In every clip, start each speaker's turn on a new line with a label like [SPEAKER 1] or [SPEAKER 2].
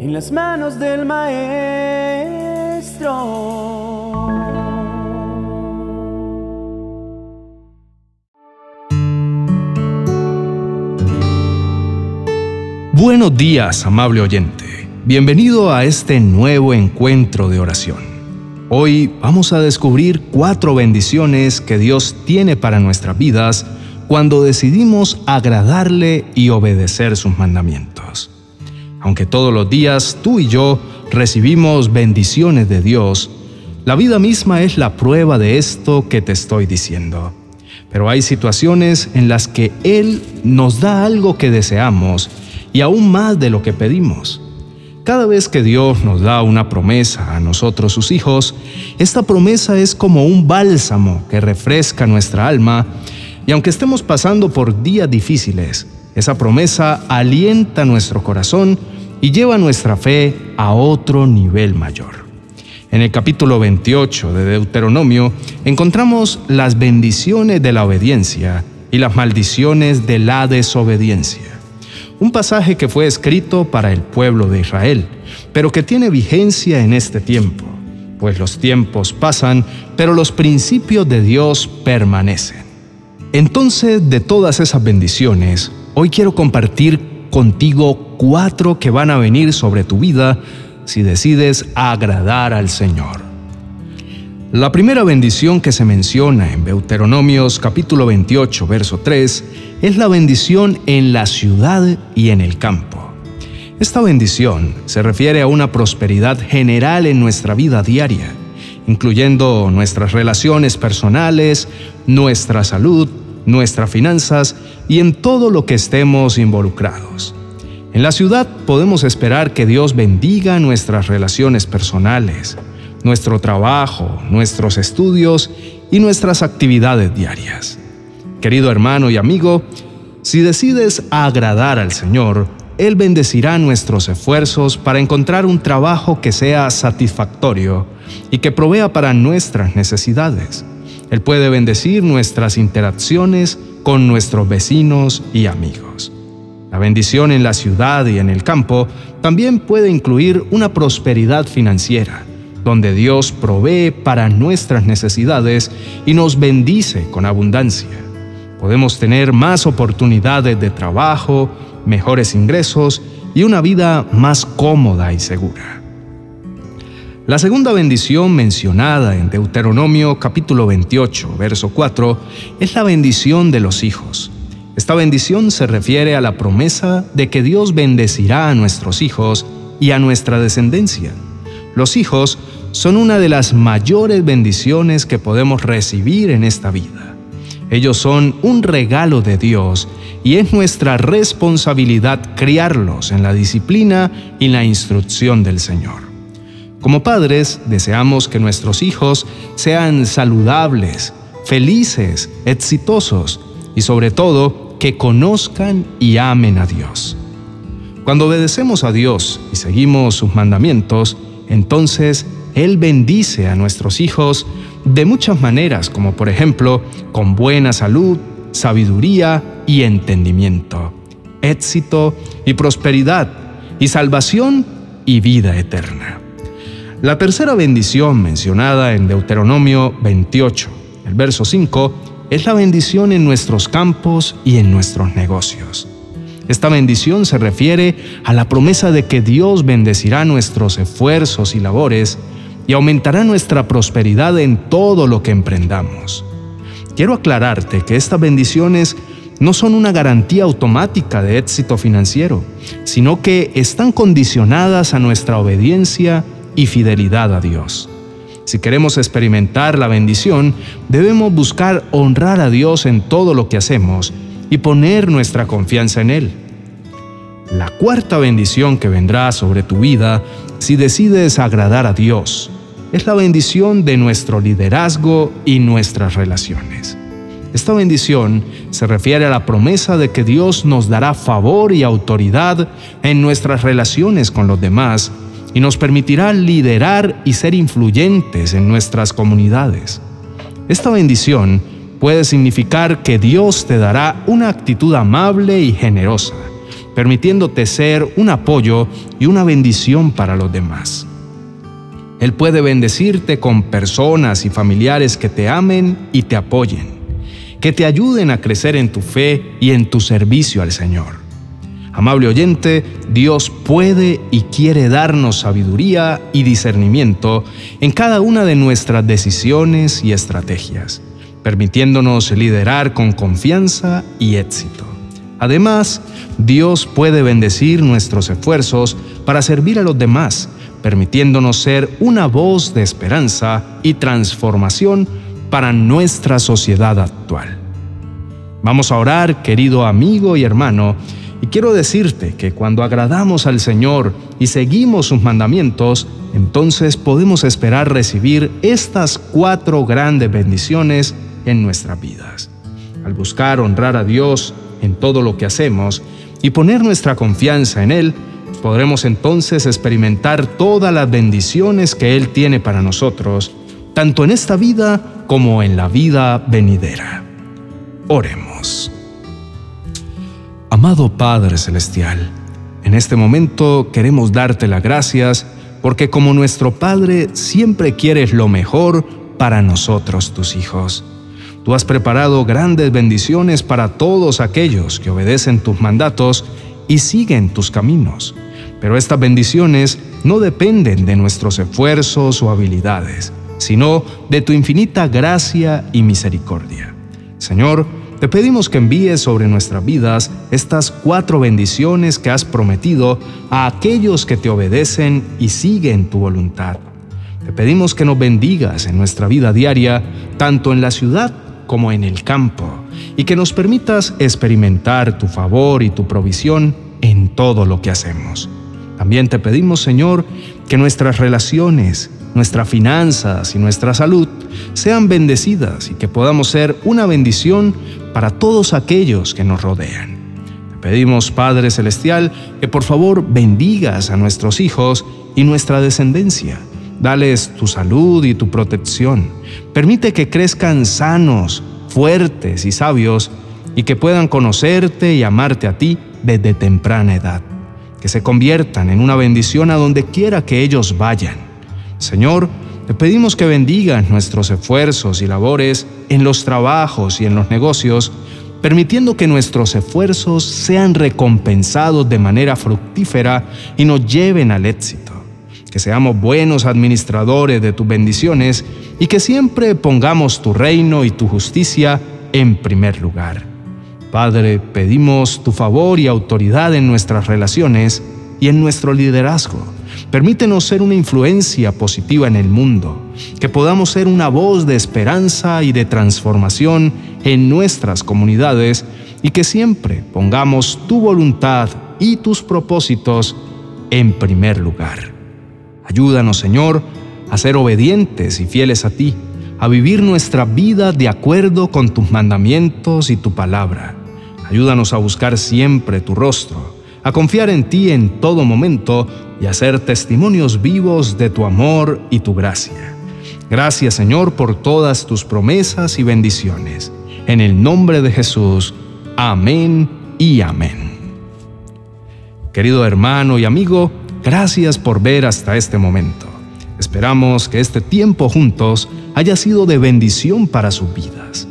[SPEAKER 1] en las manos del Maestro.
[SPEAKER 2] Buenos días, amable oyente. Bienvenido a este nuevo encuentro de oración. Hoy vamos a descubrir cuatro bendiciones que Dios tiene para nuestras vidas cuando decidimos agradarle y obedecer sus mandamientos. Aunque todos los días tú y yo recibimos bendiciones de Dios, la vida misma es la prueba de esto que te estoy diciendo. Pero hay situaciones en las que Él nos da algo que deseamos y aún más de lo que pedimos. Cada vez que Dios nos da una promesa a nosotros sus hijos, esta promesa es como un bálsamo que refresca nuestra alma y aunque estemos pasando por días difíciles, esa promesa alienta nuestro corazón y lleva nuestra fe a otro nivel mayor. En el capítulo 28 de Deuteronomio encontramos las bendiciones de la obediencia y las maldiciones de la desobediencia un pasaje que fue escrito para el pueblo de Israel, pero que tiene vigencia en este tiempo, pues los tiempos pasan, pero los principios de Dios permanecen. Entonces, de todas esas bendiciones, hoy quiero compartir contigo cuatro que van a venir sobre tu vida si decides agradar al Señor. La primera bendición que se menciona en Deuteronomios capítulo 28, verso 3, es la bendición en la ciudad y en el campo. Esta bendición se refiere a una prosperidad general en nuestra vida diaria, incluyendo nuestras relaciones personales, nuestra salud, nuestras finanzas y en todo lo que estemos involucrados. En la ciudad podemos esperar que Dios bendiga nuestras relaciones personales, nuestro trabajo, nuestros estudios y nuestras actividades diarias. Querido hermano y amigo, si decides agradar al Señor, Él bendecirá nuestros esfuerzos para encontrar un trabajo que sea satisfactorio y que provea para nuestras necesidades. Él puede bendecir nuestras interacciones con nuestros vecinos y amigos. La bendición en la ciudad y en el campo también puede incluir una prosperidad financiera donde Dios provee para nuestras necesidades y nos bendice con abundancia. Podemos tener más oportunidades de trabajo, mejores ingresos y una vida más cómoda y segura. La segunda bendición mencionada en Deuteronomio capítulo 28, verso 4, es la bendición de los hijos. Esta bendición se refiere a la promesa de que Dios bendecirá a nuestros hijos y a nuestra descendencia. Los hijos son una de las mayores bendiciones que podemos recibir en esta vida. Ellos son un regalo de Dios y es nuestra responsabilidad criarlos en la disciplina y la instrucción del Señor. Como padres, deseamos que nuestros hijos sean saludables, felices, exitosos y sobre todo que conozcan y amen a Dios. Cuando obedecemos a Dios y seguimos sus mandamientos, entonces Él bendice a nuestros hijos de muchas maneras, como por ejemplo con buena salud, sabiduría y entendimiento, éxito y prosperidad, y salvación y vida eterna. La tercera bendición mencionada en Deuteronomio 28, el verso 5, es la bendición en nuestros campos y en nuestros negocios. Esta bendición se refiere a la promesa de que Dios bendecirá nuestros esfuerzos y labores y aumentará nuestra prosperidad en todo lo que emprendamos. Quiero aclararte que estas bendiciones no son una garantía automática de éxito financiero, sino que están condicionadas a nuestra obediencia y fidelidad a Dios. Si queremos experimentar la bendición, debemos buscar honrar a Dios en todo lo que hacemos y poner nuestra confianza en Él. La cuarta bendición que vendrá sobre tu vida si decides agradar a Dios es la bendición de nuestro liderazgo y nuestras relaciones. Esta bendición se refiere a la promesa de que Dios nos dará favor y autoridad en nuestras relaciones con los demás y nos permitirá liderar y ser influyentes en nuestras comunidades. Esta bendición puede significar que Dios te dará una actitud amable y generosa, permitiéndote ser un apoyo y una bendición para los demás. Él puede bendecirte con personas y familiares que te amen y te apoyen, que te ayuden a crecer en tu fe y en tu servicio al Señor. Amable oyente, Dios puede y quiere darnos sabiduría y discernimiento en cada una de nuestras decisiones y estrategias, permitiéndonos liderar con confianza y éxito. Además, Dios puede bendecir nuestros esfuerzos para servir a los demás, permitiéndonos ser una voz de esperanza y transformación para nuestra sociedad actual. Vamos a orar, querido amigo y hermano, y quiero decirte que cuando agradamos al Señor y seguimos sus mandamientos, entonces podemos esperar recibir estas cuatro grandes bendiciones en nuestras vidas. Al buscar honrar a Dios en todo lo que hacemos y poner nuestra confianza en Él, podremos entonces experimentar todas las bendiciones que Él tiene para nosotros, tanto en esta vida como en la vida venidera. Oremos. Amado Padre Celestial, en este momento queremos darte las gracias porque como nuestro Padre siempre quieres lo mejor para nosotros, tus hijos. Tú has preparado grandes bendiciones para todos aquellos que obedecen tus mandatos y siguen tus caminos. Pero estas bendiciones no dependen de nuestros esfuerzos o habilidades, sino de tu infinita gracia y misericordia. Señor, te pedimos que envíes sobre nuestras vidas estas cuatro bendiciones que has prometido a aquellos que te obedecen y siguen tu voluntad. Te pedimos que nos bendigas en nuestra vida diaria, tanto en la ciudad como en el campo, y que nos permitas experimentar tu favor y tu provisión en todo lo que hacemos. También te pedimos, Señor, que nuestras relaciones, nuestras finanzas y nuestra salud sean bendecidas y que podamos ser una bendición para todos aquellos que nos rodean. Te pedimos, Padre Celestial, que por favor bendigas a nuestros hijos y nuestra descendencia. Dales tu salud y tu protección. Permite que crezcan sanos, fuertes y sabios y que puedan conocerte y amarte a ti desde temprana edad. Que se conviertan en una bendición a donde quiera que ellos vayan. Señor, te pedimos que bendigas nuestros esfuerzos y labores en los trabajos y en los negocios, permitiendo que nuestros esfuerzos sean recompensados de manera fructífera y nos lleven al éxito. Que seamos buenos administradores de tus bendiciones y que siempre pongamos tu reino y tu justicia en primer lugar. Padre, pedimos tu favor y autoridad en nuestras relaciones y en nuestro liderazgo Permítenos ser una influencia positiva en el mundo, que podamos ser una voz de esperanza y de transformación en nuestras comunidades y que siempre pongamos tu voluntad y tus propósitos en primer lugar. Ayúdanos, Señor, a ser obedientes y fieles a ti, a vivir nuestra vida de acuerdo con tus mandamientos y tu palabra. Ayúdanos a buscar siempre tu rostro a confiar en ti en todo momento y a ser testimonios vivos de tu amor y tu gracia. Gracias Señor por todas tus promesas y bendiciones. En el nombre de Jesús, amén y amén. Querido hermano y amigo, gracias por ver hasta este momento. Esperamos que este tiempo juntos haya sido de bendición para sus vidas.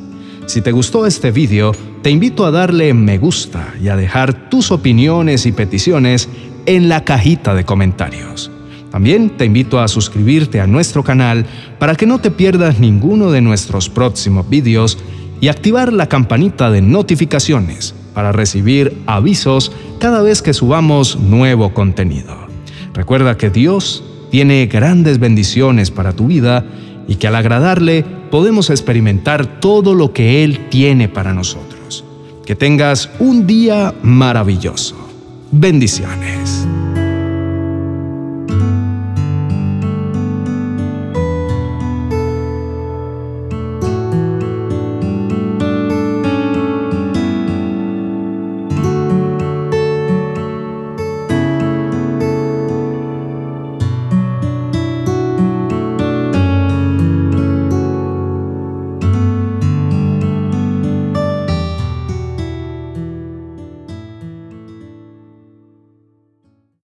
[SPEAKER 2] Si te gustó este video, te invito a darle me gusta y a dejar tus opiniones y peticiones en la cajita de comentarios. También te invito a suscribirte a nuestro canal para que no te pierdas ninguno de nuestros próximos vídeos y activar la campanita de notificaciones para recibir avisos cada vez que subamos nuevo contenido. Recuerda que Dios tiene grandes bendiciones para tu vida y que al agradarle podemos experimentar todo lo que Él tiene para nosotros. Que tengas un día maravilloso. Bendiciones.